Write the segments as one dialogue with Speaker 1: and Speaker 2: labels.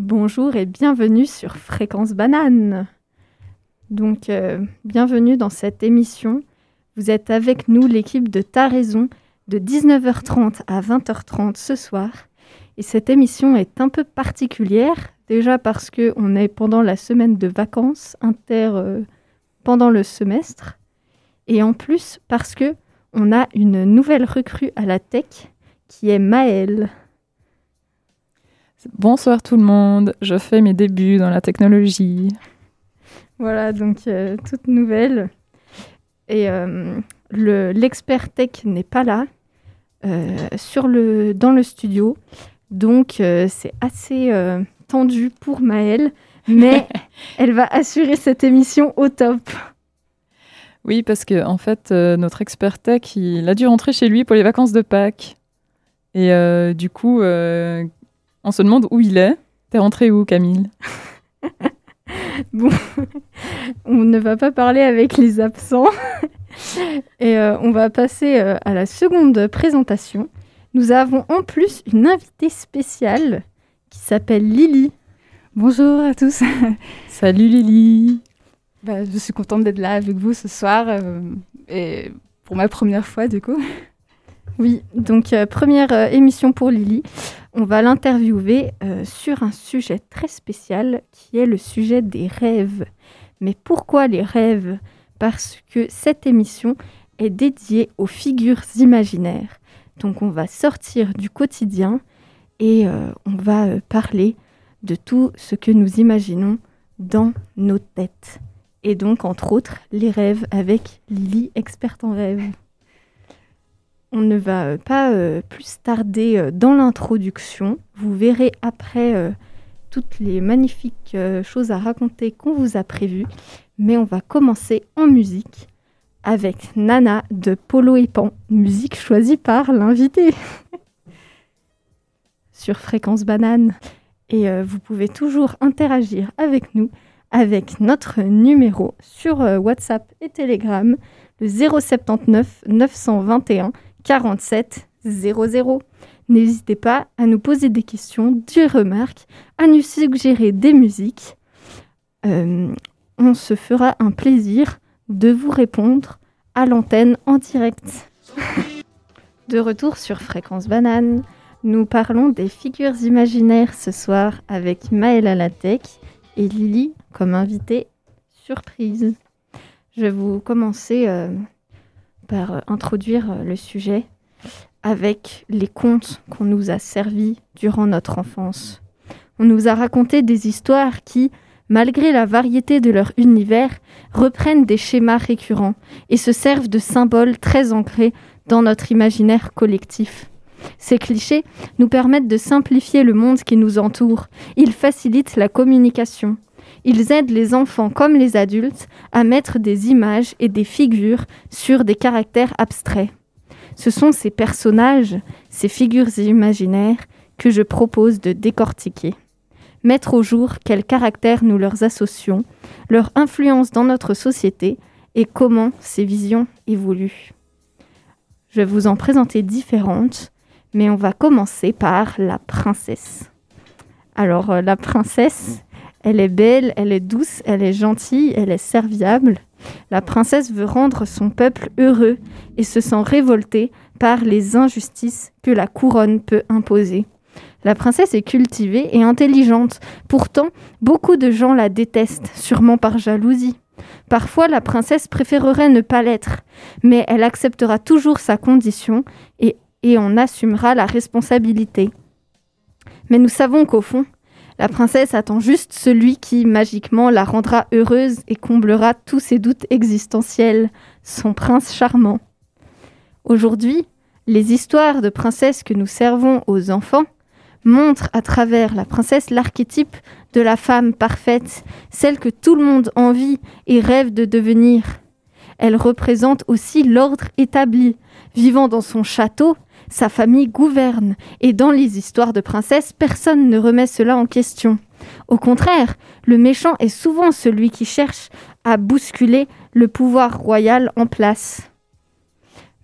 Speaker 1: Bonjour et bienvenue sur Fréquence Banane. Donc, euh, bienvenue dans cette émission. Vous êtes avec nous, l'équipe de Ta Raison, de 19h30 à 20h30 ce soir. Et cette émission est un peu particulière, déjà parce qu'on est pendant la semaine de vacances inter euh, pendant le semestre, et en plus parce que on a une nouvelle recrue à la tech qui est Maëlle.
Speaker 2: Bonsoir tout le monde, je fais mes débuts dans la technologie.
Speaker 1: Voilà, donc euh, toute nouvelle. Et euh, l'expert tech n'est pas là euh, sur le, dans le studio. Donc c'est assez tendu pour Maëlle, mais elle va assurer cette émission au top.
Speaker 2: Oui, parce que en fait, notre expert tech, il a dû rentrer chez lui pour les vacances de Pâques. Et du coup, on se demande où il est. T'es rentré où, Camille?
Speaker 1: Bon, on ne va pas parler avec les absents. Et euh, on va passer euh, à la seconde présentation. Nous avons en plus une invitée spéciale qui s'appelle Lily.
Speaker 3: Bonjour à tous.
Speaker 2: Salut Lily.
Speaker 3: Bah, je suis contente d'être là avec vous ce soir euh, et pour ma première fois du coup.
Speaker 1: Oui, donc première émission pour Lily on va l'interviewer euh, sur un sujet très spécial qui est le sujet des rêves. Mais pourquoi les rêves? Parce que cette émission est dédiée aux figures imaginaires. Donc on va sortir du quotidien et euh, on va euh, parler de tout ce que nous imaginons dans nos têtes. Et donc entre autres les rêves avec Lily, experte en rêves. On ne va euh, pas euh, plus tarder euh, dans l'introduction. Vous verrez après toutes les magnifiques choses à raconter qu'on vous a prévues. Mais on va commencer en musique avec Nana de Polo et Pan, musique choisie par l'invité sur Fréquence Banane. Et vous pouvez toujours interagir avec nous avec notre numéro sur WhatsApp et Telegram, le 079 921 47 00. N'hésitez pas à nous poser des questions, des remarques, à nous suggérer des musiques. Euh, on se fera un plaisir de vous répondre à l'antenne en direct. de retour sur Fréquence Banane, nous parlons des figures imaginaires ce soir avec Maëla Latec et Lily comme invitée surprise. Je vais vous commencer euh, par euh, introduire euh, le sujet avec les contes qu'on nous a servis durant notre enfance. On nous a raconté des histoires qui, malgré la variété de leur univers, reprennent des schémas récurrents et se servent de symboles très ancrés dans notre imaginaire collectif. Ces clichés nous permettent de simplifier le monde qui nous entoure. Ils facilitent la communication. Ils aident les enfants comme les adultes à mettre des images et des figures sur des caractères abstraits. Ce sont ces personnages, ces figures imaginaires que je propose de décortiquer. Mettre au jour quels caractères nous leur associons, leur influence dans notre société et comment ces visions évoluent. Je vais vous en présenter différentes, mais on va commencer par la princesse. Alors, euh, la princesse, elle est belle, elle est douce, elle est gentille, elle est serviable. La princesse veut rendre son peuple heureux et se sent révoltée par les injustices que la couronne peut imposer. La princesse est cultivée et intelligente. Pourtant, beaucoup de gens la détestent, sûrement par jalousie. Parfois, la princesse préférerait ne pas l'être, mais elle acceptera toujours sa condition et, en assumera la responsabilité. Mais nous savons qu'au fond, la princesse attend juste celui qui, magiquement, la rendra heureuse et comblera tous ses doutes existentiels, son prince charmant. Aujourd'hui, les histoires de princesses que nous servons aux enfants montrent à travers la princesse l'archétype de la femme parfaite, celle que tout le monde envie et rêve de devenir. Elle représente aussi l'ordre établi. Vivant dans son château, sa famille gouverne, et dans les histoires de princesses, personne ne remet cela en question. Au contraire, le méchant est souvent celui qui cherche à bousculer le pouvoir royal en place.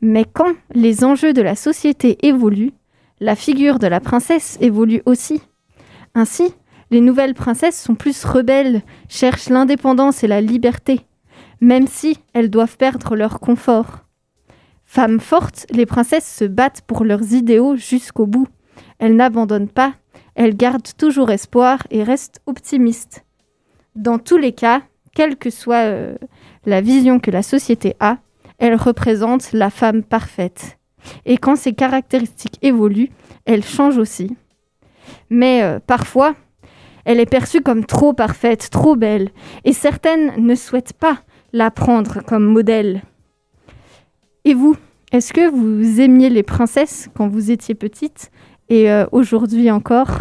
Speaker 1: Mais quand les enjeux de la société évoluent, la figure de la princesse évolue aussi. Ainsi, Les nouvelles princesses sont plus rebelles, cherchent l'indépendance et la liberté, même si elles doivent perdre leur confort. Femmes fortes, les princesses se battent pour leurs idéaux jusqu'au bout. Elles n'abandonnent pas, elles gardent toujours espoir et restent optimistes. Dans tous les cas, quelle que soit euh, la vision que la société a, elle représente la femme parfaite. Et quand ces caractéristiques évoluent, elle change aussi. Mais euh, parfois, elle est perçue comme trop parfaite, trop belle, et certaines ne souhaitent pas la prendre comme modèle. Et vous, est-ce que vous aimiez les princesses quand vous étiez petite et euh, aujourd'hui encore?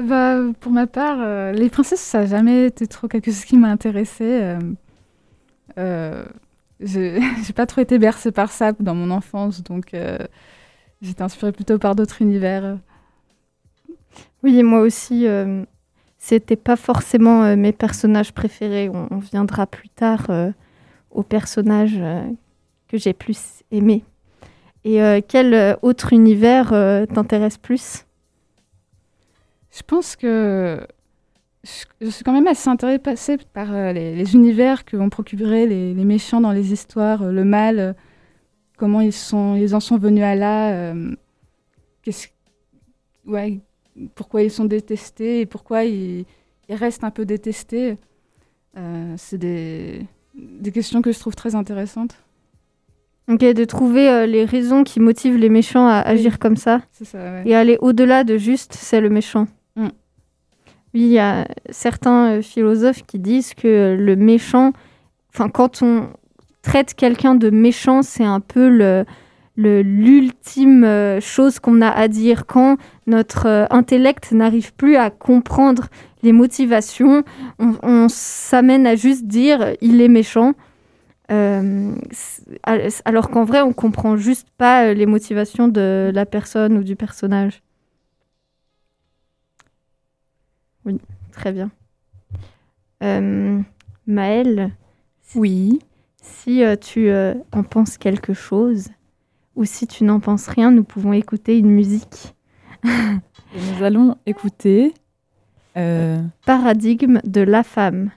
Speaker 3: Bah, Pour ma part, euh, les princesses, ça n'a jamais été trop quelque chose qui m'a intéressée. Euh, j'ai pas trop été bercée par ça dans mon enfance, donc j'étais inspirée plutôt par d'autres univers.
Speaker 1: Oui, moi aussi, c'était pas forcément mes personnages préférés. On, viendra plus tard aux personnages que j'ai plus aimé. Et euh, quel euh, autre univers euh, t'intéresse plus?
Speaker 3: Je pense que je, suis quand même assez intéressée par les, univers que vont procurer les, méchants dans les histoires, le mal, comment ils, sont, ils en sont venus à là, ouais, pourquoi ils sont détestés et pourquoi ils, ils restent un peu détestés. C'est des, des questions que je trouve très intéressantes.
Speaker 1: Ok, de trouver euh, les raisons qui motivent les méchants à agir comme ça. Et aller au-delà de juste c'est le méchant. Mm. Oui, il y a certains euh, philosophes qui disent que le méchant, enfin, quand on traite quelqu'un de méchant, c'est un peu le l'ultime euh, chose qu'on a à dire quand notre intellect n'arrive plus à comprendre les motivations, on s'amène à juste dire il est méchant euh, alors qu'en vrai, on comprend juste pas euh, les motivations de la personne ou du personnage. Oui, très bien. Euh, Maëlle
Speaker 2: Oui.
Speaker 1: Si tu en penses quelque chose, ou si tu n'en penses rien, nous pouvons écouter une musique.
Speaker 2: nous allons écouter.
Speaker 1: Paradigme de la femme.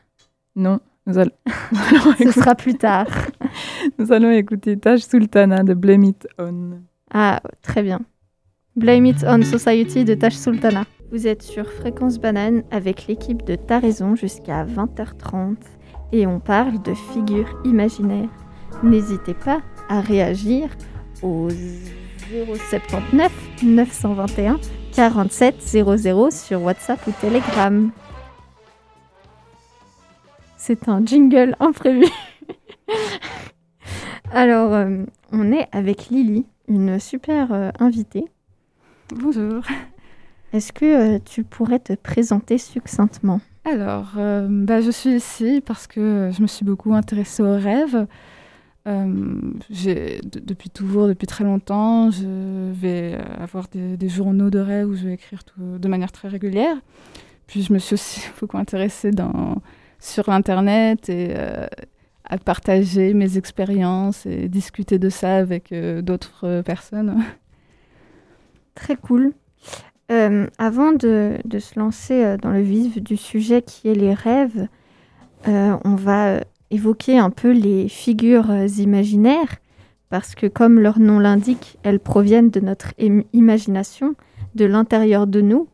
Speaker 2: Non. Nous allons...
Speaker 1: Ce sera plus tard.
Speaker 2: Nous allons écouter Taj Sultana de Blame It On.
Speaker 1: Ah, très bien. Blame It On Society de Taj Sultana. Vous êtes sur Fréquence Banane avec l'équipe de Ta Raison jusqu'à 20h30 et on parle de figures imaginaires. N'hésitez pas à réagir au 079 921 47 00 sur WhatsApp ou Telegram. C'est un jingle imprévu. Alors, euh, on est avec Lily, une super euh, invitée.
Speaker 3: Bonjour.
Speaker 1: Est-ce que euh, tu pourrais te présenter succinctement?
Speaker 3: Alors, bah, je suis ici parce que je me suis beaucoup intéressée aux rêves. Depuis toujours, depuis très longtemps, je vais avoir des, journaux de rêves où je vais écrire de manière très régulière. Puis je me suis aussi beaucoup intéressée sur Internet et euh, à partager mes expériences et discuter de ça avec euh, d'autres euh, personnes.
Speaker 1: Très cool. avant de, se lancer dans le vif du sujet qui est les rêves, on va évoquer un peu les figures imaginaires parce que comme leur nom l'indique, elles proviennent de notre imagination, de l'intérieur de nous.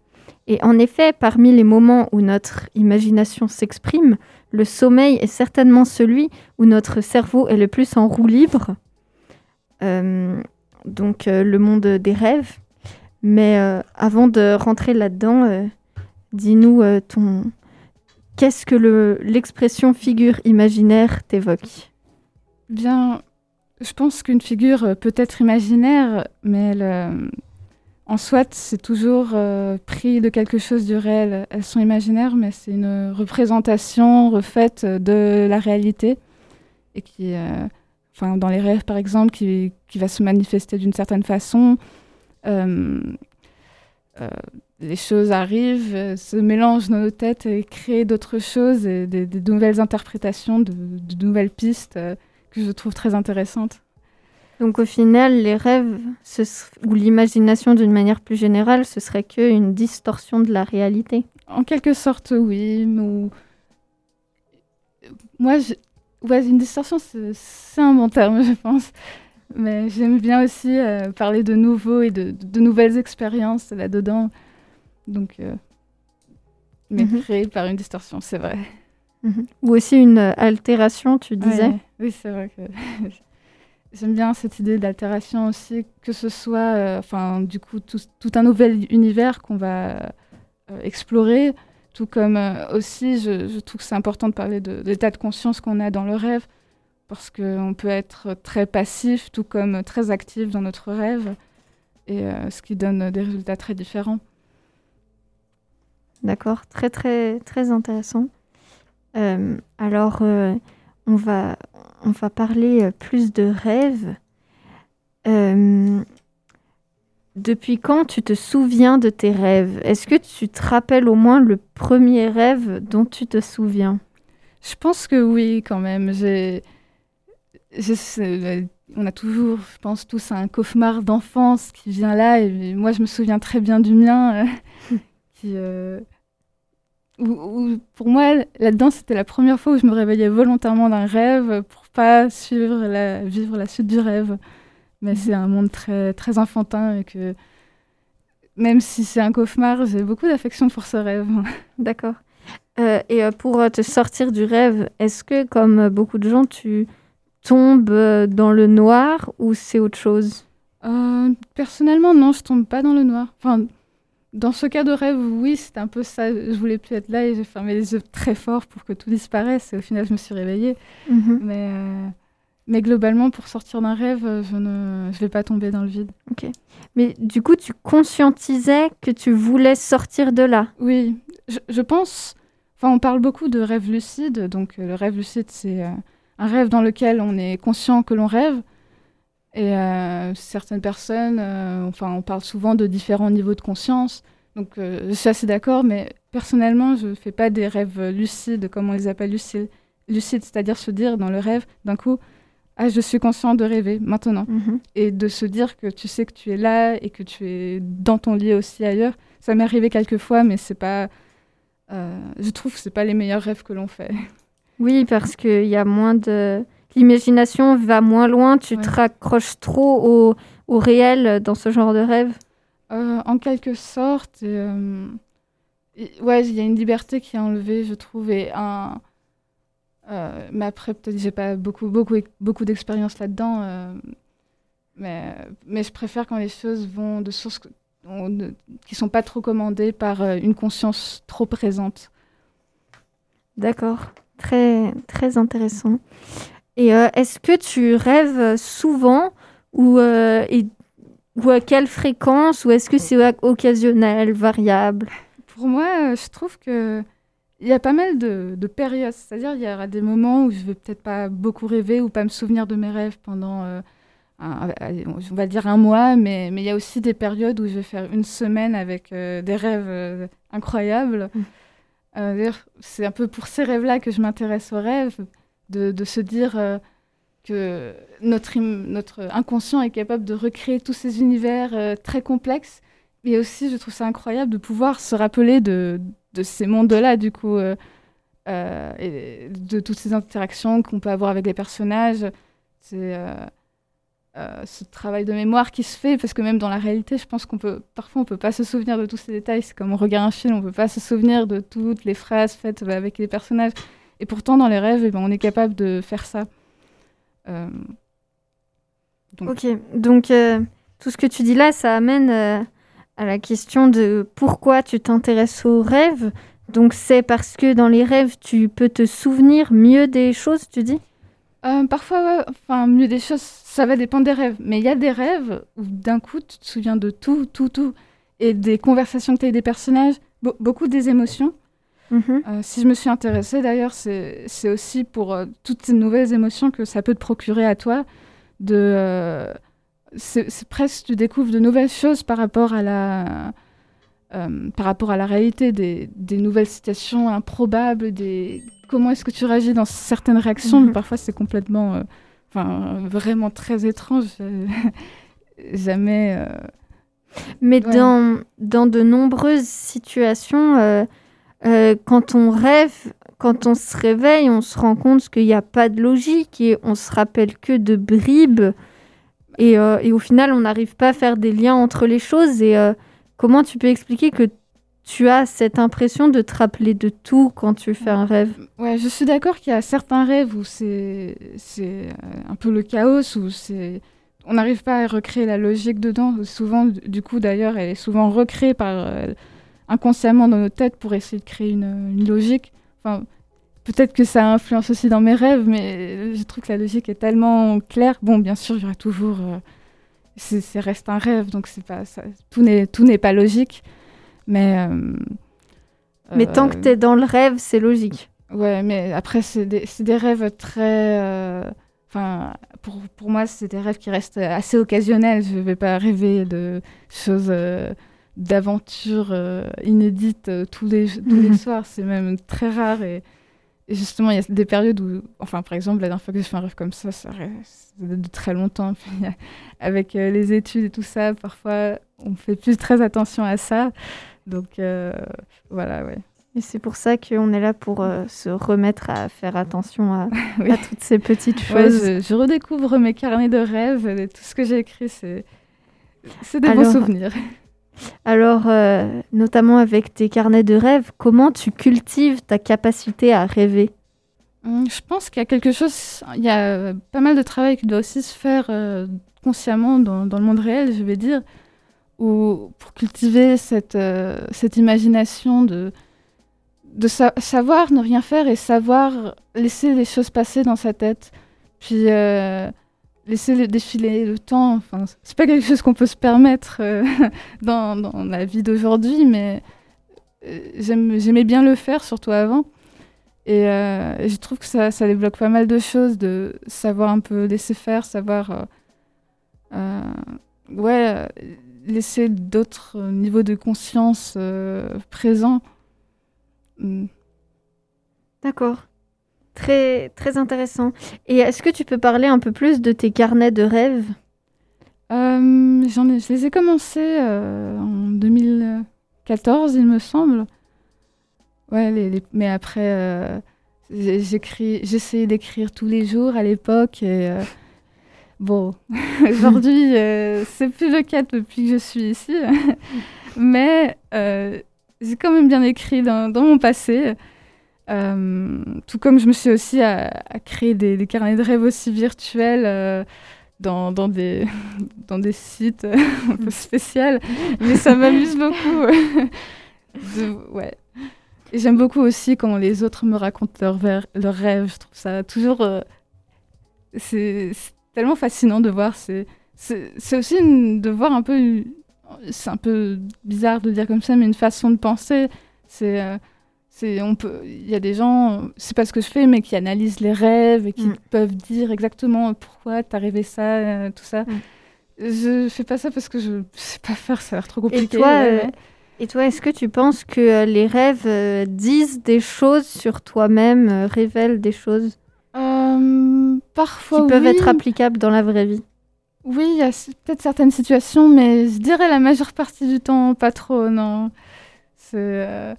Speaker 1: Et en effet, parmi les moments où notre imagination s'exprime, le sommeil est certainement celui où notre cerveau est le plus en roue libre. Euh, donc euh, le monde des rêves. Mais euh, avant de rentrer là-dedans, dis-nous ton qu'est-ce que l'expression figure imaginaire t'évoque?
Speaker 3: Bien, je pense qu'une figure peut être imaginaire, mais elle, en soit, c'est toujours euh, pris de quelque chose du réel. Elles sont imaginaires, mais c'est une représentation refaite de la réalité. Et qui, euh, dans les rêves, par exemple, qui, va se manifester d'une certaine façon. Euh, les choses arrivent, se mélangent dans nos têtes et créent d'autres choses et des, nouvelles interprétations, de, de nouvelles pistes que je trouve très intéressantes.
Speaker 1: Donc au final, les rêves ou l'imagination d'une manière plus générale, ce serait qu'une distorsion de la réalité.
Speaker 3: En quelque sorte, oui. Ou... Moi, je... ouais, une distorsion, c'est un bon terme, je pense. Mais j'aime bien aussi euh, parler de nouveaux et de, de nouvelles expériences là-dedans. Donc, euh, mais mhm. créé par une distorsion, c'est vrai.
Speaker 1: Mhm. Ou aussi une altération, tu disais.
Speaker 3: oui, c'est vrai que j'aime bien cette idée d'altération aussi, que ce soit, euh, enfin, du coup, tout, tout, un nouvel univers qu'on va explorer. Tout comme aussi, je, je, trouve que c'est important de parler de, de l'état de conscience qu'on a dans le rêve parce qu'on peut être très passif, tout comme très actif dans notre rêve, et euh, ce qui donne des résultats très différents.
Speaker 1: D'accord, très très très intéressant. Euh, alors, euh, on, va, on va parler plus de rêves. depuis quand tu te souviens de tes rêves? Est-ce que tu te rappelles au moins le premier rêve dont tu te souviens?
Speaker 3: Je pense que oui, quand même. J'ai on a toujours, je pense, tous un cauchemar d'enfance qui vient là. Et moi, je me souviens très bien du mien. Euh, euh, pour moi, là-dedans, c'était la première fois où je me réveillais volontairement d'un rêve pour pas suivre la, vivre la suite du rêve. Mais c'est un monde très, très enfantin et que même si c'est un cauchemar, j'ai beaucoup d'affection pour ce rêve.
Speaker 1: D'accord. Euh, et pour te sortir du rêve, est-ce que, comme beaucoup de gens, tu tombe euh, dans le noir ou c'est autre chose?
Speaker 3: Euh, Personnellement, non, je tombe pas dans le noir. Enfin, dans ce cas de rêve, oui, c'était un peu ça. Je voulais plus être là et j'ai fermé les yeux très fort pour que tout disparaisse. Et au final, je me suis réveillée. Mhm. Mais, euh, mais globalement, pour sortir d'un rêve, je ne je vais pas tomber dans le vide.
Speaker 1: Ok. Mais du coup, tu conscientisais que tu voulais sortir de là?
Speaker 3: Oui, je, je pense. Enfin, on parle beaucoup de rêve lucide. Donc, le rêve lucide, c'est un rêve dans lequel on est conscient que l'on rêve. Et euh, certaines personnes, euh, enfin, on parle souvent de différents niveaux de conscience. Donc, euh, je suis assez d'accord, mais personnellement, je ne fais pas des rêves lucides, comme on les appelle lucides, c'est-à-dire se dire dans le rêve, d'un coup, ah, je suis conscient de rêver maintenant. Mhm. Et de se dire que tu sais que tu es là et que tu es dans ton lit aussi ailleurs. Ça m'est arrivé quelques fois, mais c'est pas. je trouve que c'est pas les meilleurs rêves que l'on fait.
Speaker 1: Oui, parce qu'il y a moins de... L'imagination va moins loin, tu te raccroches trop au, au, réel dans ce genre de rêve?
Speaker 3: Euh, En quelque sorte. Euh, ouais, il y a une liberté qui est enlevée, je trouve, et un... Euh, mais après, peut-être j'ai pas beaucoup, beaucoup, beaucoup d'expérience là-dedans. Mais, mais je préfère quand les choses vont de sources qui sont pas trop commandées par une conscience trop présente.
Speaker 1: D'accord. Très, très intéressant. Et euh, est-ce que tu rêves souvent ou, euh, et, ou à quelle fréquence ou est-ce que c'est occasionnel, variable?
Speaker 3: Pour moi, euh, je trouve que il y a pas mal de, de périodes. C'est-à-dire, il y aura des moments où je vais peut-être pas beaucoup rêver ou pas me souvenir de mes rêves pendant, on va dire un mois, mais, mais il y a aussi des périodes où je vais faire une semaine avec des rêves incroyables. Mmh. Euh, c'est un peu pour ces rêves-là que je m'intéresse aux rêves, de, se dire euh, que notre, notre inconscient est capable de recréer tous ces univers euh, très complexes. Et aussi, je trouve ça incroyable de pouvoir se rappeler de, de ces mondes-là, du coup, et de toutes ces interactions qu'on peut avoir avec les personnages. C'est euh, ce travail de mémoire qui se fait, parce que même dans la réalité, je pense qu'on peut, parfois on peut pas se souvenir de tous ces détails. C'est comme on regarde un film, on peut pas se souvenir de toutes les phrases faites avec les personnages. Et pourtant, dans les rêves, eh ben, on est capable de faire ça.
Speaker 1: Euh, ok, donc euh, tout ce que tu dis là, ça amène à la question de pourquoi tu t'intéresses aux rêves. Donc c'est parce que dans les rêves, tu peux te souvenir mieux des choses, tu dis?
Speaker 3: Euh, parfois, enfin, mieux des choses, ça va dépendre des rêves. Mais il y a des rêves où d'un coup, tu te souviens de tout, tout, tout. Et des conversations que tu as des personnages, beaucoup des émotions. Mhm. Euh, si je me suis intéressée, d'ailleurs, c'est aussi pour euh, toutes ces nouvelles émotions que ça peut te procurer à toi. De, c'est presque, tu découvres de nouvelles choses par rapport à la, par rapport à la réalité, des, des nouvelles situations improbables, des comment est-ce que tu réagis dans certaines réactions, mais mhm. parfois c'est complètement euh, enfin, vraiment très étrange. Jamais.
Speaker 1: Mais dans, dans de nombreuses situations, quand on rêve, quand on se réveille, on se rend compte qu'il n'y a pas de logique et on se rappelle que de bribes. Et, et au final, on n'arrive pas à faire des liens entre les choses. Et comment tu peux expliquer que tu as cette impression de te rappeler de tout quand tu fais un rêve?
Speaker 3: Ouais, je suis d'accord qu'il y a certains rêves où c'est euh, un peu le chaos où c'est on n'arrive pas à recréer la logique dedans. Souvent, du coup, d'ailleurs, elle est souvent recréée par euh, inconsciemment dans nos têtes pour essayer de créer une, une logique. Enfin, peut-être que ça influence aussi dans mes rêves, mais je trouve que la logique est tellement claire. Bon, bien sûr, il y aura toujours, euh, c'est reste un rêve, donc c'est pas ça, tout n'est tout n'est pas logique. Mais, euh,
Speaker 1: mais tant que euh, tu es dans le rêve, c'est logique.
Speaker 3: Ouais, mais après, c'est des, des, rêves très. Euh, enfin, pour, pour moi, c'est des rêves qui restent assez occasionnels. Je ne vais pas rêver de choses, d'aventures inédites tous, les, tous les soirs. C'est même très rare. Et, justement, il y a des périodes où, enfin, par exemple, la dernière fois que je fais un rêve comme ça, ça reste de très longtemps. avec les études et tout ça, parfois, on fait plus très attention à ça. Donc euh, voilà, ouais.
Speaker 1: Et c'est pour ça qu'on est là pour euh, se remettre à faire attention à, toutes ces petites choses.
Speaker 3: je, redécouvre mes carnets de rêves et tout ce que j'ai écrit, c'est, des bons souvenirs.
Speaker 1: Alors, euh, notamment avec tes carnets de rêves, comment tu cultives ta capacité à rêver?
Speaker 3: Hum, Je pense qu'il y a quelque chose, il y a pas mal de travail qui doit aussi se faire consciemment dans, le monde réel, je vais dire ou pour cultiver cette, euh, imagination de savoir ne rien faire et savoir laisser les choses passer dans sa tête. Puis euh, laisser défiler le temps. Enfin, c'est pas quelque chose qu'on peut se permettre euh, dans, dans, la vie d'aujourd'hui, mais j'aimais bien le faire, surtout avant. Et je trouve que ça, ça, débloque pas mal de choses, de savoir un peu laisser faire, savoir. ouais laisser d'autres euh, niveaux de conscience euh, présents.
Speaker 1: Mm. D'accord. Très, très intéressant. Et est-ce que tu peux parler un peu plus de tes carnets de rêves
Speaker 3: euh, ai, Je les ai commencés en 2014, il me semble. Ouais, mais après, j'écris, j'essayais d'écrire tous les jours à l'époque et Bon, aujourd'hui, euh, c'est plus le cas depuis que je suis ici, mais euh, j'ai quand même bien écrit dans, mon passé. Euh, tout comme je me suis aussi à, créer des, carnets de rêves aussi virtuels dans, dans, des, dans des sites un spéciaux, mais ça m'amuse beaucoup. ouais. Et j'aime beaucoup aussi quand les autres me racontent leurs leur rêves. Je trouve ça toujours. c'est tellement fascinant de voir. C'est aussi de voir un peu. C'est un peu bizarre de dire comme ça, mais une façon de penser. C'est. Euh, c'est on peut il y a des gens c'est pas ce que je fais mais qui analysent les rêves et qui mm. peuvent dire exactement pourquoi t'as rêvé ça euh, tout ça mm. je fais pas ça parce que je sais pas faire ça a l'air trop compliqué
Speaker 1: et toi euh, et toi est-ce que tu penses que les rêves disent des choses sur toi-même révèlent des choses?
Speaker 3: Parfois,
Speaker 1: qui peuvent être applicables dans la vraie vie?
Speaker 3: Oui, il y a peut-être certaines situations, mais je dirais la majeure partie du temps, pas trop, non. C'est.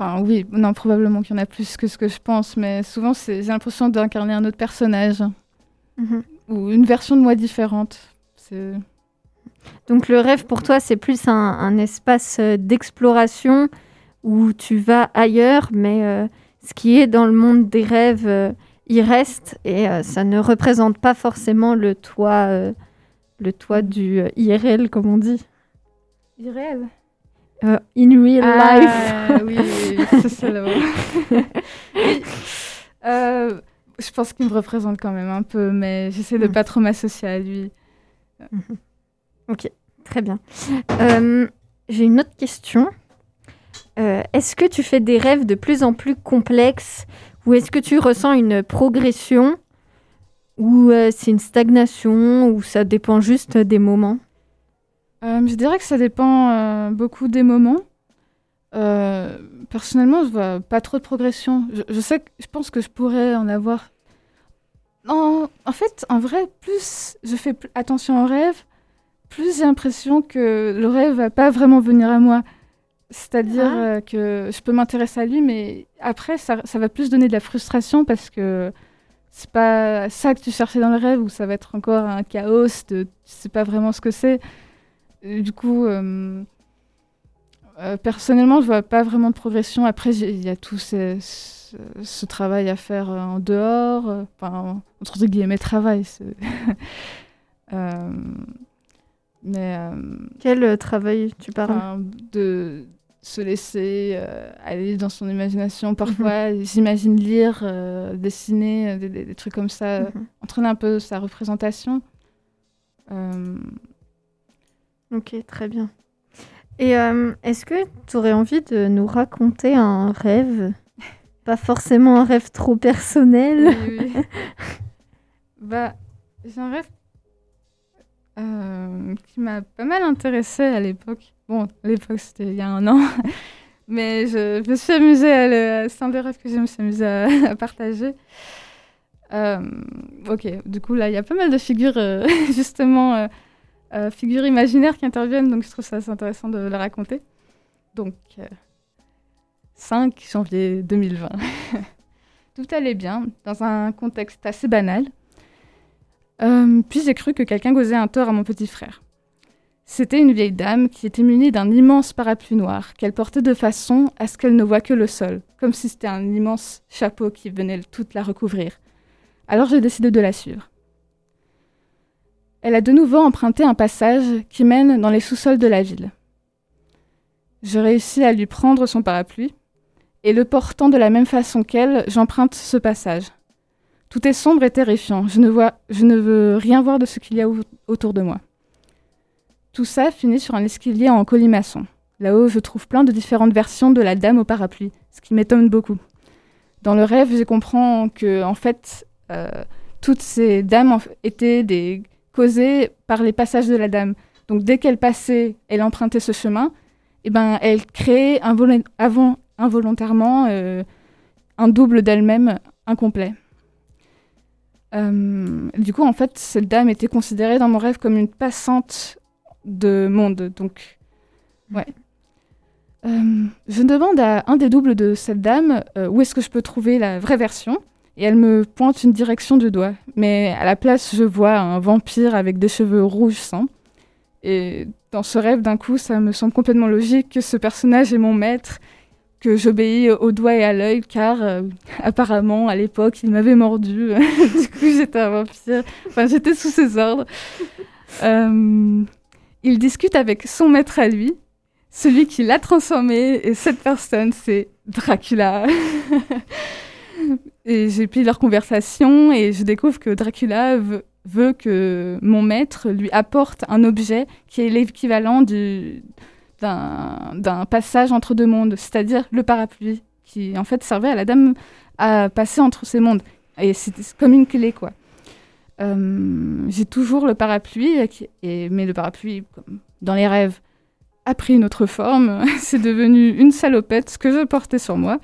Speaker 3: Euh, enfin, oui, non, probablement qu'il y en a plus que ce que je pense, mais souvent, j'ai l'impression d'incarner un autre personnage. Mhm. Ou une version de moi différente.
Speaker 1: Donc, le rêve pour toi, c'est plus un, espace euh, d'exploration où tu vas ailleurs, mais euh, ce qui est dans le monde des rêves il reste et euh, ça ne représente pas forcément le toit, euh, le toit du euh, IRL, comme on dit.
Speaker 3: IRL
Speaker 1: In real ah, life.
Speaker 3: oui, c'est ça je pense qu'il me représente quand même un peu, mais j'essaie de ne mm. pas trop m'associer à lui.
Speaker 1: Mhm. Ok, très bien. J'ai une autre question. Est-ce que tu fais des rêves de plus en plus complexes ou est-ce que tu ressens une progression ou euh, c'est une stagnation ou ça dépend juste des moments?
Speaker 3: euh, Je dirais que ça dépend euh, beaucoup des moments. personnellement, je vois pas trop de progression. Je, sais que je pense que je pourrais en avoir en fait, en vrai, plus je fais attention aux rêves, plus j'ai l'impression que le rêve va pas vraiment venir à moi. C'est-à-dire
Speaker 1: Ah.
Speaker 3: euh, que je peux m'intéresser à lui, mais après, ça, ça va plus donner de la frustration parce que c'est pas ça que tu cherchais dans le rêve ou ça va être encore un chaos, de, tu sais pas vraiment ce que c'est. Et Du coup, euh, euh, personnellement, je vois pas vraiment de progression. Après, il y a tout ces- ce, ce travail à faire euh, en dehors, euh, enfin, entre guillemets, travail. Euh, mais euh,
Speaker 1: Quel euh, travail tu parles?
Speaker 3: de se laisser euh, aller dans son imagination. Parfois, j'imagine lire, euh, dessiner, euh, des, des- des trucs comme ça, euh,
Speaker 1: Mhm.
Speaker 3: entraîner un peu sa représentation. Euh,
Speaker 1: Ok, très bien. Et euh, est-ce que tu aurais envie de nous raconter un rêve? Pas forcément un rêve trop personnel.
Speaker 3: oui, oui. bah, j'ai un rêve euh, qui m'a pas mal intéressée à l'époque. Bon, à l'époque, c'était il y a un an. Mais je, je me suis amusée à le... C'est un des rêves que je me suis amusée à, à partager. Euh, ok, du coup, là, il y a pas mal de figures, justement, euh, euh, figures imaginaires qui interviennent, donc je trouve ça assez intéressant de le raconter. Donc, euh, 5 janvier 2020. Tout allait bien, dans un contexte assez banal. Euh, puis j'ai cru que quelqu'un causait un tort à mon petit frère. C'était une vieille dame qui était munie d'un immense parapluie noir qu'elle portait de façon à ce qu'elle ne voie que le sol, comme si c'était un immense chapeau qui venait toute la recouvrir. Alors j'ai décidé de la suivre. Elle a de nouveau emprunté un passage qui mène dans les sous-sols de la ville. Je réussis à lui prendre son parapluie, et le portant de la même façon qu'elle, j'emprunte ce passage. Tout est sombre et terrifiant. Je ne, vois, je ne veux rien voir de ce qu'il y a au- autour de moi. Tout ça finit sur un escalier en colimaçon. Là-haut, je trouve plein de différentes versions de la dame au parapluie, ce qui m'étonne beaucoup. Dans le rêve, je comprends que, en fait, euh, toutes ces dames étaient des causées par les passages de la dame. Donc, dès qu'elle passait, elle empruntait ce chemin, et ben, elle créait invol- avant- involontairement euh, un double d'elle-même incomplet. Euh, du coup, en fait, cette dame était considérée dans mon rêve comme une passante de monde. Donc, ouais. Euh, je demande à un des doubles de cette dame où est-ce que je peux trouver la vraie version? Et elle me pointe une direction du doigt. Mais à la place, je vois un vampire avec des cheveux rouges sang. Et dans ce rêve, d'un coup, ça me semble complètement logique que ce personnage est mon maître, que j'obéis au doigt et à l'œil, car euh, apparemment, à l'époque, il m'avait mordu. du coup, j'étais un vampire. Enfin, j'étais sous ses ordres. Euh, il discute avec son maître à lui, celui qui l'a transformé, et cette personne, c'est Dracula. et j'ai pris leur conversation, et je découvre que Dracula veut, que mon maître lui apporte un objet qui est l'équivalent du d'un passage entre deux mondes, c'est-à-dire le parapluie, qui en fait servait à la dame à passer entre ces mondes. Et c'était comme une clé, quoi. Euh, J'ai toujours le parapluie, et mais le parapluie, dans les rêves, a pris une autre forme. C'est devenu une salopette que je portais sur moi.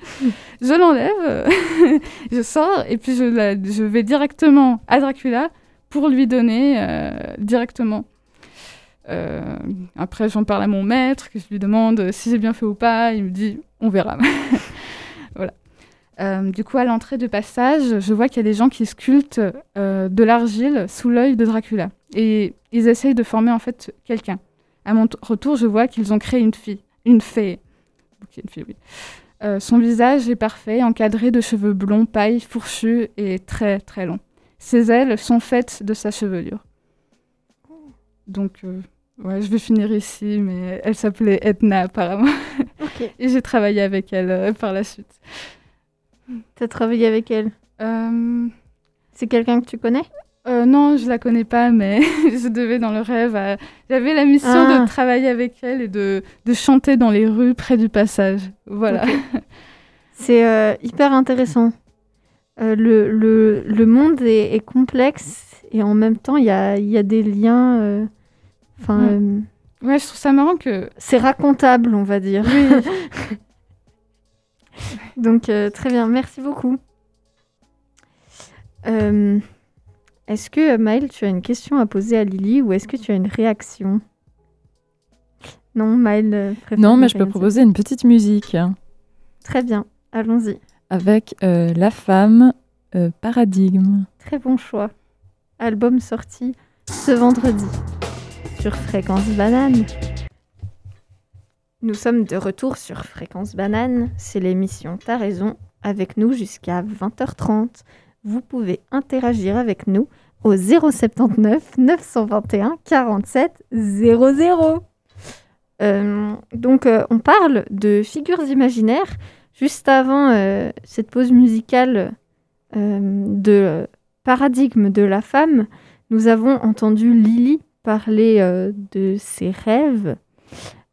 Speaker 3: Je l'enlève, je sors, et puis je, la- je vais directement à Dracula pour lui donner euh, directement. Euh, après, j'en parle à mon maître, que je lui demande si j'ai bien fait ou pas. Il me dit, on verra. voilà. Euh, du coup, à l'entrée du passage, je vois qu'il y a des gens qui sculptent de l'argile sous l'œil de Dracula. Et ils essayent de former en fait quelqu'un. À mon retour, je vois qu'ils ont créé une fille, une fée. Ok, une fille, oui. Euh, son visage est parfait, encadré de cheveux blonds, paille, fourchus et très très longs. Ses ailes sont faites de sa chevelure. Donc, euh, ouais, je vais finir ici, mais elle s'appelait Edna apparemment. Et j'ai travaillé avec elle euh, par la suite.
Speaker 1: T'as travaillé avec elle? C'est quelqu'un que tu connais?
Speaker 3: Euh, non, je la connais pas, mais je devais dans le rêve. J'avais la mission
Speaker 1: Ah.
Speaker 3: de travailler avec elle et de, de chanter dans les rues près du passage. Voilà.
Speaker 1: C'est euh, hyper intéressant. Euh, le, le, le monde est, est complexe et en même temps, il y a, y a des liens. Enfin,
Speaker 3: Ouais, je trouve ça marrant que.
Speaker 1: c'est racontable, on va dire.
Speaker 3: Oui.
Speaker 1: Donc, euh, très bien, merci beaucoup. Euh, Est-ce que, Maëlle, tu as une question à poser à Lily ou est-ce que tu as une réaction? Non, Maëlle euh,
Speaker 2: Non, mais je peux proposer une petite musique
Speaker 1: Très bien, allons-y.
Speaker 2: avec euh, La femme euh, paradigme.
Speaker 1: Très bon choix. Album sorti ce vendredi sur Fréquence Banane. Nous sommes de retour sur Fréquence Banane. C'est l'émission T'as raison avec nous jusqu'à 20h30. Vous pouvez interagir avec nous au 079 921 47 00. Euh, donc, euh, on parle de figures imaginaires. Juste avant euh, cette pause musicale euh, de paradigme de la femme, nous avons entendu Lily parler de ses rêves.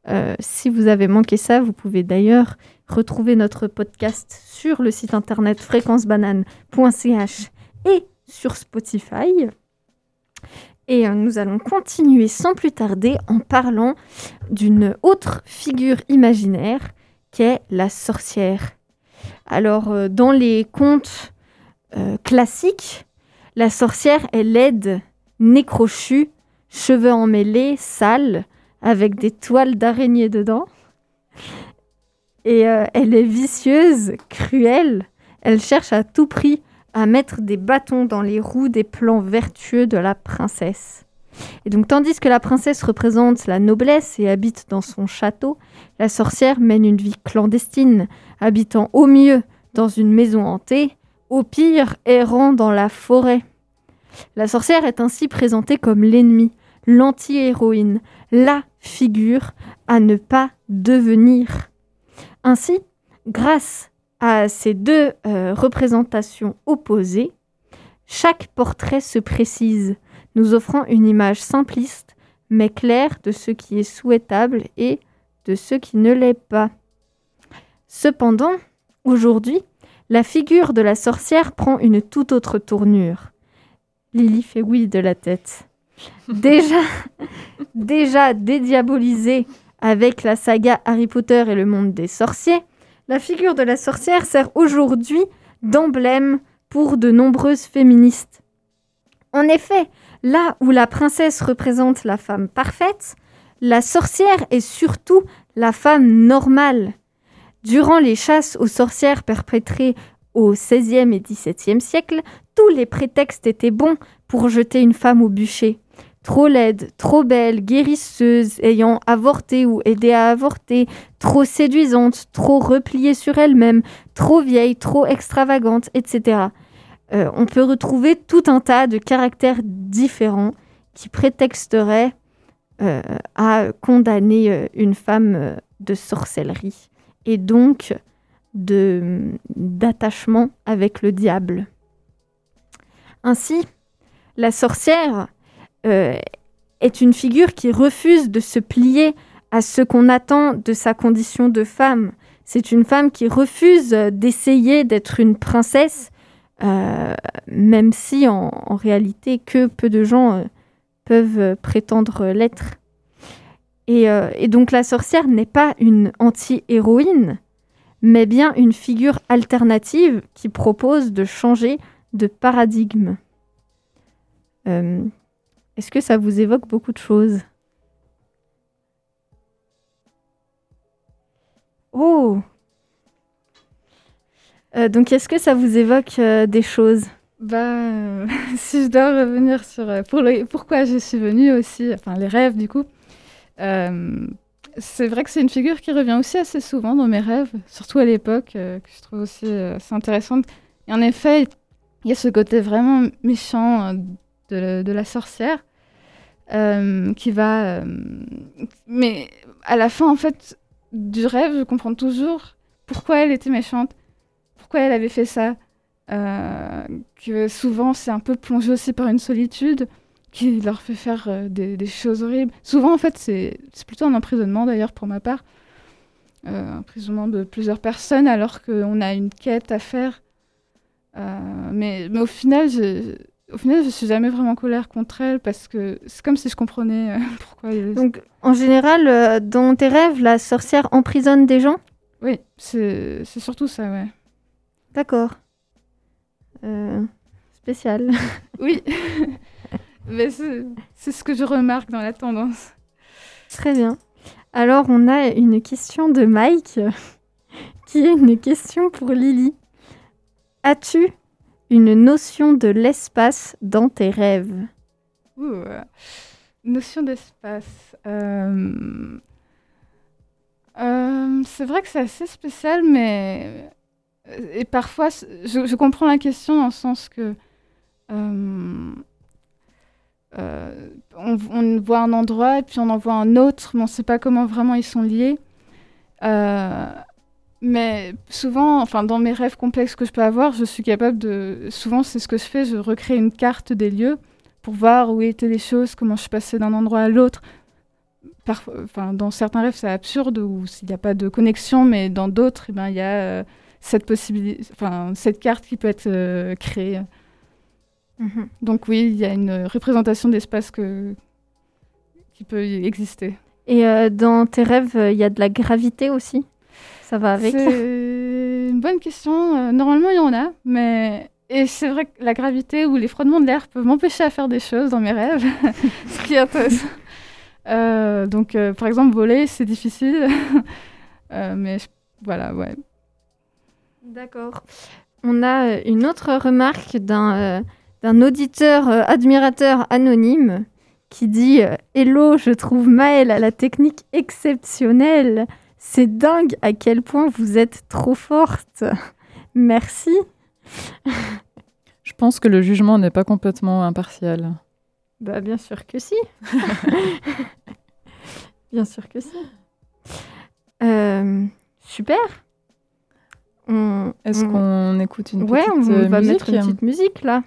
Speaker 1: Euh, si vous avez manqué ça, vous pouvez d'ailleurs retrouver notre podcast sur le site internet fréquencebanane.ch et sur Spotify. Et euh, nous allons continuer sans plus tarder en parlant d'une autre figure imaginaire qu'est la sorcière. Alors, euh, dans les contes classiques, la sorcière est laide, nez crochu, cheveux emmêlés, sale, avec des toiles d'araignée dedans. Et euh, elle est vicieuse, cruelle. Elle cherche à tout prix à mettre des bâtons dans les roues des plans vertueux de la princesse. Et donc, tandis que la princesse représente la noblesse et habite dans son château, la sorcière mène une vie clandestine, habitant au mieux dans une maison hantée, au pire errant dans la forêt. La sorcière est ainsi présentée comme l'ennemi, l'anti-héroïne, la figure à ne pas devenir. Ainsi, grâce à ces deux euh, représentations opposées, chaque portrait se précise, nous offrant une image simpliste mais claire de ce qui est souhaitable et de ce qui ne l'est pas. Cependant, aujourd'hui, la figure de la sorcière prend une toute autre tournure. Lily fait oui de la tête. Déjà, déjà dédiabolisée avec la saga Harry Potter et le monde des sorciers, la figure de la sorcière sert aujourd'hui d'emblème pour de nombreuses féministes. En effet, là où la princesse représente la femme parfaite, la sorcière est surtout la femme normale. Durant les chasses aux sorcières perpétrées au XVIe et XVIIe siècle, tous les prétextes étaient bons pour jeter une femme au bûcher. Trop laide, trop belle, guérisseuse, ayant avorté ou aidé à avorter, trop séduisante, trop repliée sur elle-même, trop vieille, trop extravagante, etc. Euh, on peut retrouver tout un tas de caractères différents qui prétexteraient euh, à condamner euh, une femme de sorcellerie et donc de d'attachement avec le diable. Ainsi, la sorcière est une figure qui refuse de se plier à ce qu'on attend de sa condition de femme. C'est une femme qui refuse euh, d'essayer d'être une princesse, euh, même si en, réalité que peu de gens euh, peuvent euh, prétendre l'être. Et, euh, et donc la sorcière n'est pas une anti-héroïne, mais bien une figure alternative qui propose de changer de paradigme. Est-ce que ça vous évoque beaucoup de choses? Oh! Euh, Donc est-ce que ça vous évoque euh, des choses?
Speaker 3: Bah, si je dois revenir sur pourquoi je suis venue aussi, enfin les rêves du coup, c'est vrai que c'est une figure qui revient aussi assez souvent dans mes rêves, surtout à l'époque, que je trouve aussi assez intéressante. Et en effet, il y a ce côté vraiment méchant de la sorcière euh, qui va... euh, mais à la fin, en fait, du rêve, je comprends toujours pourquoi elle était méchante, pourquoi elle avait fait ça. Euh, que souvent c'est un peu plongé aussi par une solitude qui leur fait faire des, choses horribles. Souvent en fait c'est plutôt un emprisonnement d'ailleurs pour ma part. Euh, emprisonnement de plusieurs personnes alors qu'on a une quête à faire. Mais, mais au final, je, au final, je suis jamais vraiment en colère contre elle parce que c'est comme si je comprenais euh, pourquoi. elle-
Speaker 1: Donc en général, euh, dans tes rêves, la sorcière emprisonne des gens?
Speaker 3: Oui, c'est c'est surtout ça, ouais.
Speaker 1: D'accord. Euh, spécial.
Speaker 3: Oui, mais c'est ce que je remarque dans la tendance.
Speaker 1: Très bien. Alors, on a une question de Mike, qui est une question pour Lily. As-tu une notion de l'espace dans tes rêves
Speaker 3: Ouh, Notion d'espace. Euh, euh, c'est vrai que c'est assez spécial, mais. Et parfois, je, comprends la question dans le sens que. Euh, on, voit un endroit et puis on en voit un autre, mais on ne sait pas comment vraiment ils sont liés. Mais souvent, enfin, dans mes rêves complexes que je peux avoir, je suis capable de. Souvent, c'est ce que je fais, je recrée une carte des lieux pour voir où étaient les choses, comment je suis passée d'un endroit à l'autre. Enfin, dans certains rêves, c'est absurde ou s'il n'y a pas de connexion, mais dans d'autres, eh ben, il y a euh, cette possibilité, enfin, cette carte qui peut être euh, créée. Mhm. Donc oui, il y a une représentation d'espace que... qui peut exister.
Speaker 1: Et euh, dans tes rêves, il y a de la gravité aussi? Ça va avec
Speaker 3: C'est une bonne question. normalement, il y en a, mais et c'est vrai que la gravité ou les frottements de l'air peuvent m'empêcher à faire des choses dans mes rêves, ce qui est intéressant. Euh, donc, euh, par exemple, voler, c'est difficile. Euh, mais voilà, ouais.
Speaker 1: D'accord. On a une autre remarque d'un d'un auditeur admirateur anonyme qui dit Hello, je trouve Maëlle à la technique exceptionnelle. C'est dingue à quel point vous êtes trop forte. Merci.
Speaker 2: Je pense que le jugement n'est pas complètement impartial.
Speaker 1: Bah, bien sûr que si. bien sûr que si. Euh, super.
Speaker 2: Est-ce qu'on écoute une
Speaker 1: ouais,
Speaker 2: petite
Speaker 1: on va
Speaker 2: musique
Speaker 1: mettre une petite musique là.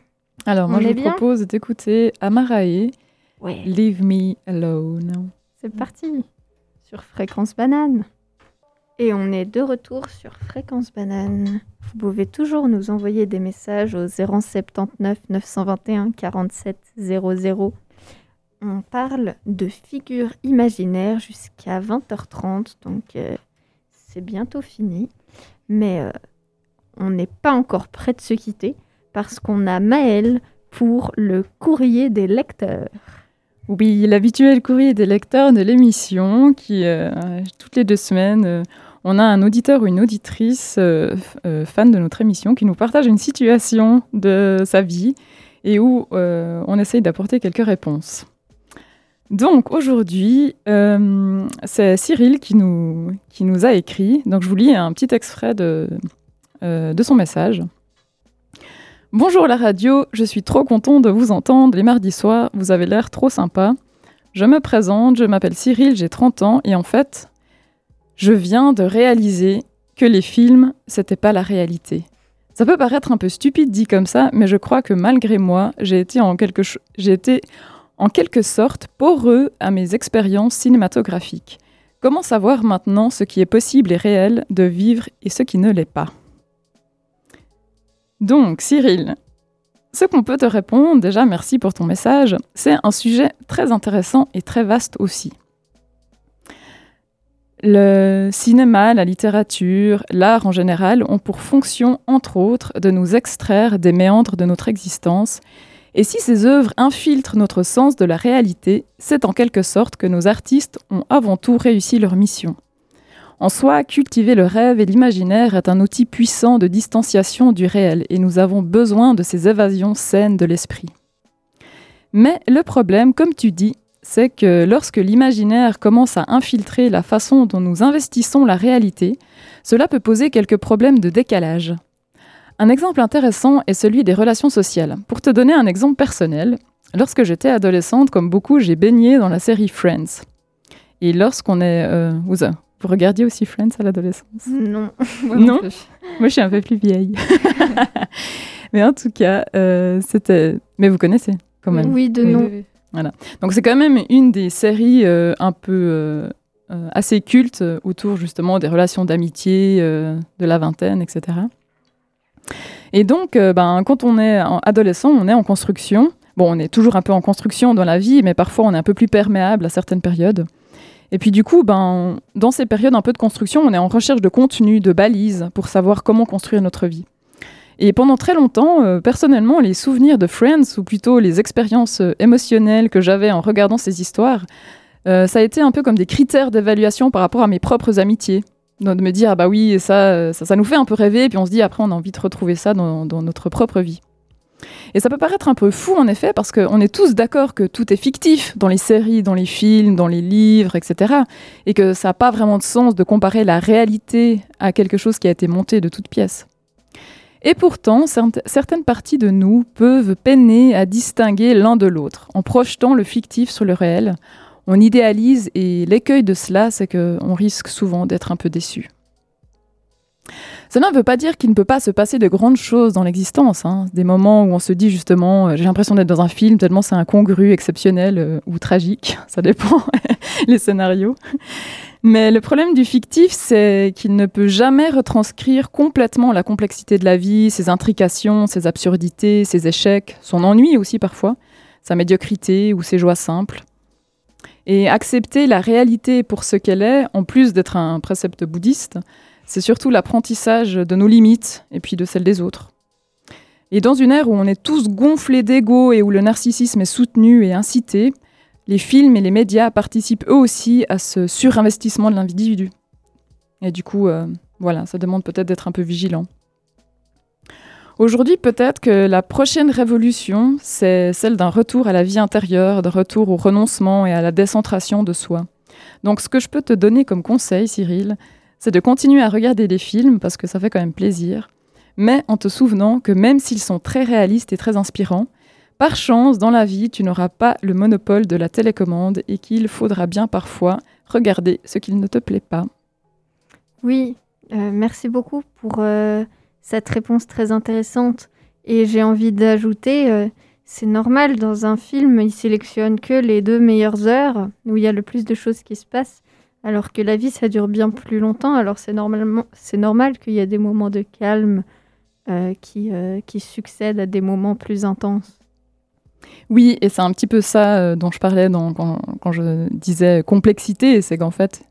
Speaker 2: Alors, moi, je vous propose d'écouter Amarae, ouais. Leave Me Alone.
Speaker 1: C'est parti. Sur Fréquence Banane. Et on est de retour sur Fréquence Banane. Vous pouvez toujours nous envoyer des messages au 079 921 47 00. On parle de figures imaginaires jusqu'à 20h30, donc euh, c'est bientôt fini. Mais euh, on n'est pas encore prêt de se quitter parce qu'on a Maëlle pour le courrier des lecteurs.
Speaker 2: Oui, l'habituel courrier des lecteurs de l'émission qui, euh, toutes les deux semaines, on a un auditeur ou une auditrice euh, euh, fan de notre émission qui nous partage une situation de sa vie et où euh, on essaye d'apporter quelques réponses. Donc aujourd'hui, c'est Cyril qui nous, a écrit. Donc je vous lis un petit extrait de son message. Bonjour la radio, je suis trop content de vous entendre les mardis soirs, vous avez l'air trop sympa. Je me présente, je m'appelle Cyril, j'ai 30 ans et en fait, je viens de réaliser que les films, c'était pas la réalité. Ça peut paraître un peu stupide dit comme ça, mais je crois que malgré moi, j'ai été en quelque, j'ai été en quelque sorte poreux à mes expériences cinématographiques. Comment savoir maintenant ce qui est possible et réel de vivre et ce qui ne l'est pas? Donc, Cyril, ce qu'on peut te répondre, déjà merci pour ton message, c'est un sujet très intéressant et très vaste aussi. Le cinéma, la littérature, l'art en général ont pour fonction, entre autres, de nous extraire des méandres de notre existence. Et si ces œuvres infiltrent notre sens de la réalité, c'est en quelque sorte que nos artistes ont avant tout réussi leur mission. En soi, cultiver le rêve et l'imaginaire est un outil puissant de distanciation du réel et nous avons besoin de ces évasions saines de l'esprit. Mais le problème, comme tu dis, c'est que lorsque l'imaginaire commence à infiltrer la façon dont nous investissons la réalité, cela peut poser quelques problèmes de décalage. Un exemple intéressant est celui des relations sociales. Pour te donner un exemple personnel, lorsque j'étais adolescente, comme beaucoup, j'ai baigné dans la série Friends. Et lorsqu'on est... Euh, vous, regardiez aussi Friends à l'adolescence?
Speaker 1: Non.
Speaker 2: non Moi, je suis un peu plus vieille. Mais en tout cas, euh, c'était... Mais vous connaissez quand même
Speaker 1: Oui, de nom.
Speaker 2: Voilà. Donc c'est quand même une des séries euh, un peu euh, assez cultes autour justement des relations d'amitié de la vingtaine, etc. Et donc, ben, quand on est adolescent, on est en construction. Bon, on est toujours un peu en construction dans la vie, mais parfois on est un peu plus perméable à certaines périodes. Et puis du coup, ben, dans ces périodes un peu de construction, on est en recherche de contenu, de balises pour savoir comment construire notre vie. Et pendant très longtemps, euh, personnellement, les souvenirs de Friends, ou plutôt les expériences euh, émotionnelles que j'avais en regardant ces histoires, euh, ça a été un peu comme des critères d'évaluation par rapport à mes propres amitiés. De me dire, ah bah oui, ça, ça, ça, nous fait un peu rêver, puis on se dit, après, on a envie de retrouver ça dans, dans notre propre vie. Et ça peut paraître un peu fou, en effet, parce qu'on est tous d'accord que tout est fictif dans les séries, dans les films, dans les livres, etc. Et que ça n'a pas vraiment de sens de comparer la réalité à quelque chose qui a été monté de toutes pièces. Et pourtant, certaines parties de nous peuvent peiner à distinguer l'un de l'autre, en projetant le fictif sur le réel. On idéalise et l'écueil de cela, c'est qu'on risque souvent d'être un peu déçu. Cela ne veut pas dire qu'il ne peut pas se passer de grandes choses dans l'existence. Hein. Des moments où on se dit justement, euh, j'ai l'impression d'être dans un film, tellement c'est incongru, exceptionnel euh, ou tragique. Ça dépend les scénarios. Mais le problème du fictif, c'est qu'il ne peut jamais retranscrire complètement la complexité de la vie, ses intrications, ses absurdités, ses échecs, son ennui aussi parfois, sa médiocrité ou ses joies simples. Et accepter la réalité pour ce qu'elle est, en plus d'être un précepte bouddhiste, c'est surtout l'apprentissage de nos limites et puis de celles des autres. Et dans une ère où on est tous gonflés d'ego et où le narcissisme est soutenu et incité, les films et les médias participent eux aussi à ce surinvestissement de l'individu. Et du coup, euh, voilà, ça demande peut-être d'être un peu vigilant. Aujourd'hui, peut-être que la prochaine révolution, c'est celle d'un retour à la vie intérieure, d'un retour au renoncement et à la décentration de soi. Donc ce que je peux te donner comme conseil, Cyril, c'est de continuer à regarder des films parce que ça fait quand même plaisir, mais en te souvenant que même s'ils sont très réalistes et très inspirants, par chance, dans la vie, tu n'auras pas le monopole de la télécommande et qu'il faudra bien parfois regarder ce qu'il ne te plaît pas.
Speaker 1: Oui, euh, merci beaucoup pour euh, cette réponse très intéressante. Et j'ai envie d'ajouter, euh, c'est normal, dans un film, il sélectionne que les deux meilleures heures où il y a le plus de choses qui se passent. Alors que la vie, ça dure bien plus longtemps. Alors c'est normalement, c'est normal qu'il y ait des moments de calme euh, qui, euh, qui succèdent à des moments plus intenses.
Speaker 2: Oui, et c'est un petit peu ça euh, dont je parlais dans, quand, quand, je disais complexité, c'est qu'en fait,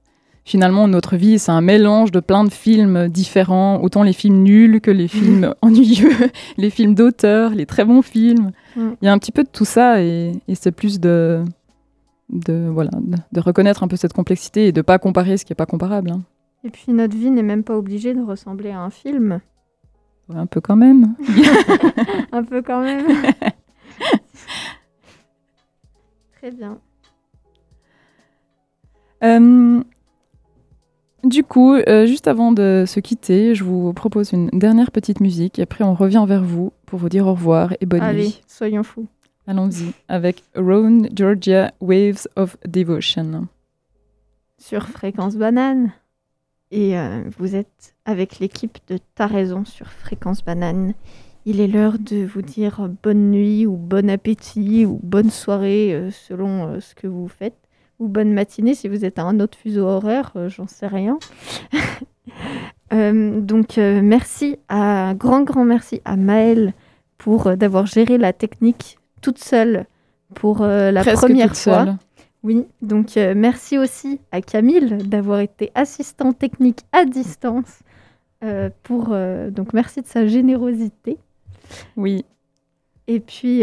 Speaker 2: finalement, notre vie, c'est un mélange de plein de films différents, autant les films nuls que les films ennuyeux, les films d'auteur, les très bons films. Mm. Il y a un petit peu de tout ça, et, et c'est plus de, de, voilà, de, reconnaître un peu cette complexité et de ne pas comparer ce qui n'est pas comparable. Hein.
Speaker 1: Et puis notre vie n'est même pas obligée de ressembler à un film.
Speaker 2: un peu quand même.
Speaker 1: un peu quand même. Très bien.
Speaker 2: Euh, du coup, euh, juste avant de se quitter, je vous propose une dernière petite musique et après on revient vers vous pour vous dire au revoir et bonne
Speaker 1: Allez,
Speaker 2: nuit.
Speaker 1: soyons fous.
Speaker 2: Allons-y avec Roan Georgia Waves of Devotion.
Speaker 1: Sur Fréquence Banane. Et euh, vous êtes avec l'équipe de Ta raison sur Fréquence Banane. Il est l'heure de vous dire bonne nuit ou bon appétit ou bonne soirée euh, selon euh, ce que vous faites. Ou bonne matinée si vous êtes à un autre fuseau horaire, j'en sais rien. donc merci, à, grand grand merci à Maëlle pour d'avoir géré la technique toute seule pour euh, la première fois. Oui, donc euh, merci aussi à Camille d'avoir été assistant technique à distance. Euh, pour, donc merci de sa générosité.
Speaker 2: Oui.
Speaker 1: Et puis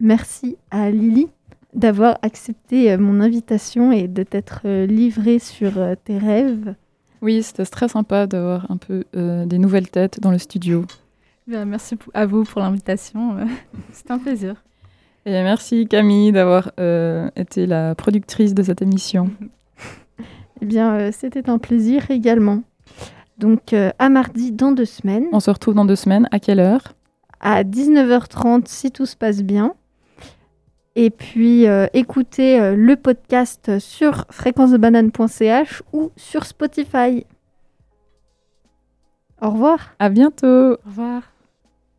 Speaker 1: merci à Lily d'avoir accepté mon invitation et de t'être livrée sur tes rêves.
Speaker 2: Oui, c'était très sympa d'avoir un peu des nouvelles têtes dans le studio.
Speaker 3: merci à vous pour l'invitation. C'est un plaisir.
Speaker 2: Et merci Camille d'avoir euh, été la productrice de cette émission.
Speaker 1: eh bien, euh, c'était un plaisir également. Donc, euh, à mardi dans deux semaines.
Speaker 2: On se retrouve dans deux semaines. À quelle heure?
Speaker 1: À 19h30 si tout se passe bien. Et puis, écoutez le podcast sur fréquencebanane.ch ou sur Spotify. Au revoir.
Speaker 2: À bientôt.
Speaker 3: Au revoir.